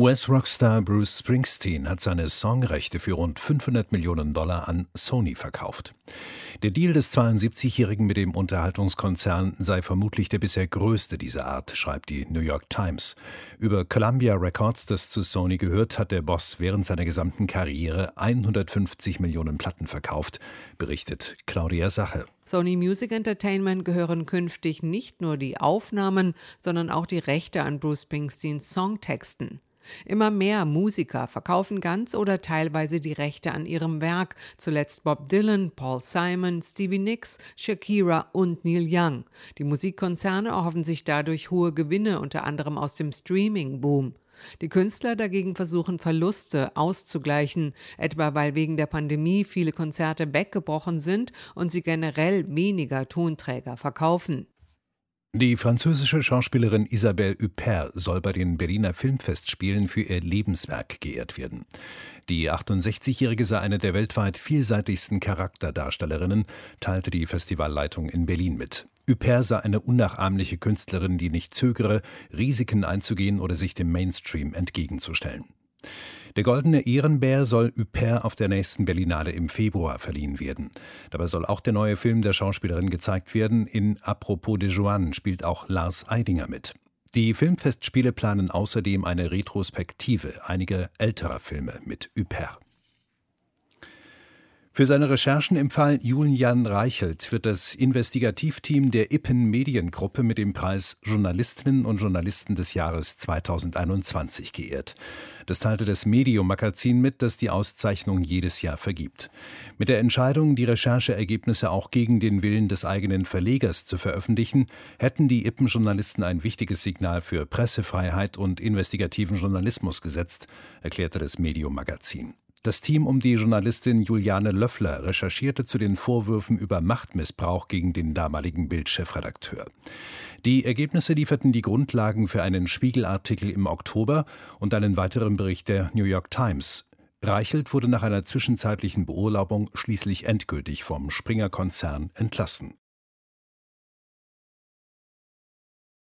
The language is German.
US-Rockstar Bruce Springsteen hat seine Songrechte für rund 500 Millionen Dollar an Sony verkauft. Der Deal des 72-Jährigen mit dem Unterhaltungskonzern sei vermutlich der bisher größte dieser Art, schreibt die New York Times. Über Columbia Records, das zu Sony gehört, hat der Boss während seiner gesamten Karriere 150 Millionen Platten verkauft, berichtet Claudia Sache. Sony Music Entertainment gehören künftig nicht nur die Aufnahmen, sondern auch die Rechte an Bruce Springsteens Songtexten. Immer mehr Musiker verkaufen ganz oder teilweise die Rechte an ihrem Werk, zuletzt Bob Dylan, Paul Simon, Stevie Nicks, Shakira und Neil Young. Die Musikkonzerne erhoffen sich dadurch hohe Gewinne, unter anderem aus dem Streaming-Boom. Die Künstler dagegen versuchen Verluste auszugleichen, etwa weil wegen der Pandemie viele Konzerte weggebrochen sind und sie generell weniger Tonträger verkaufen. Die französische Schauspielerin Isabelle Huppert soll bei den Berliner Filmfestspielen für ihr Lebenswerk geehrt werden. Die 68-Jährige sei eine der weltweit vielseitigsten Charakterdarstellerinnen, teilte die Festivalleitung in Berlin mit. Huppert sei eine unnachahmliche Künstlerin, die nicht zögere, Risiken einzugehen oder sich dem Mainstream entgegenzustellen. Der Goldene Ehrenbär soll Huppert auf der nächsten Berlinale im Februar verliehen werden. Dabei soll auch der neue Film der Schauspielerin gezeigt werden. In Apropos de Joanne spielt auch Lars Eidinger mit. Die Filmfestspiele planen außerdem eine Retrospektive einiger älterer Filme mit Huppert. Für seine Recherchen im Fall Julian Reichelt wird das Investigativteam der Ippen Mediengruppe mit dem Preis Journalistinnen und Journalisten des Jahres 2021 geehrt. Das teilte das Medium-Magazin mit, das die Auszeichnung jedes Jahr vergibt. Mit der Entscheidung, die Rechercheergebnisse auch gegen den Willen des eigenen Verlegers zu veröffentlichen, hätten die Ippen-Journalisten ein wichtiges Signal für Pressefreiheit und investigativen Journalismus gesetzt, erklärte das Medium-Magazin. Das Team um die Journalistin Juliane Löffler recherchierte zu den Vorwürfen über Machtmissbrauch gegen den damaligen Bildchefredakteur. Die Ergebnisse lieferten die Grundlagen für einen Spiegelartikel im Oktober und einen weiteren Bericht der New York Times. Reichelt wurde nach einer zwischenzeitlichen Beurlaubung schließlich endgültig vom Springer-Konzern entlassen.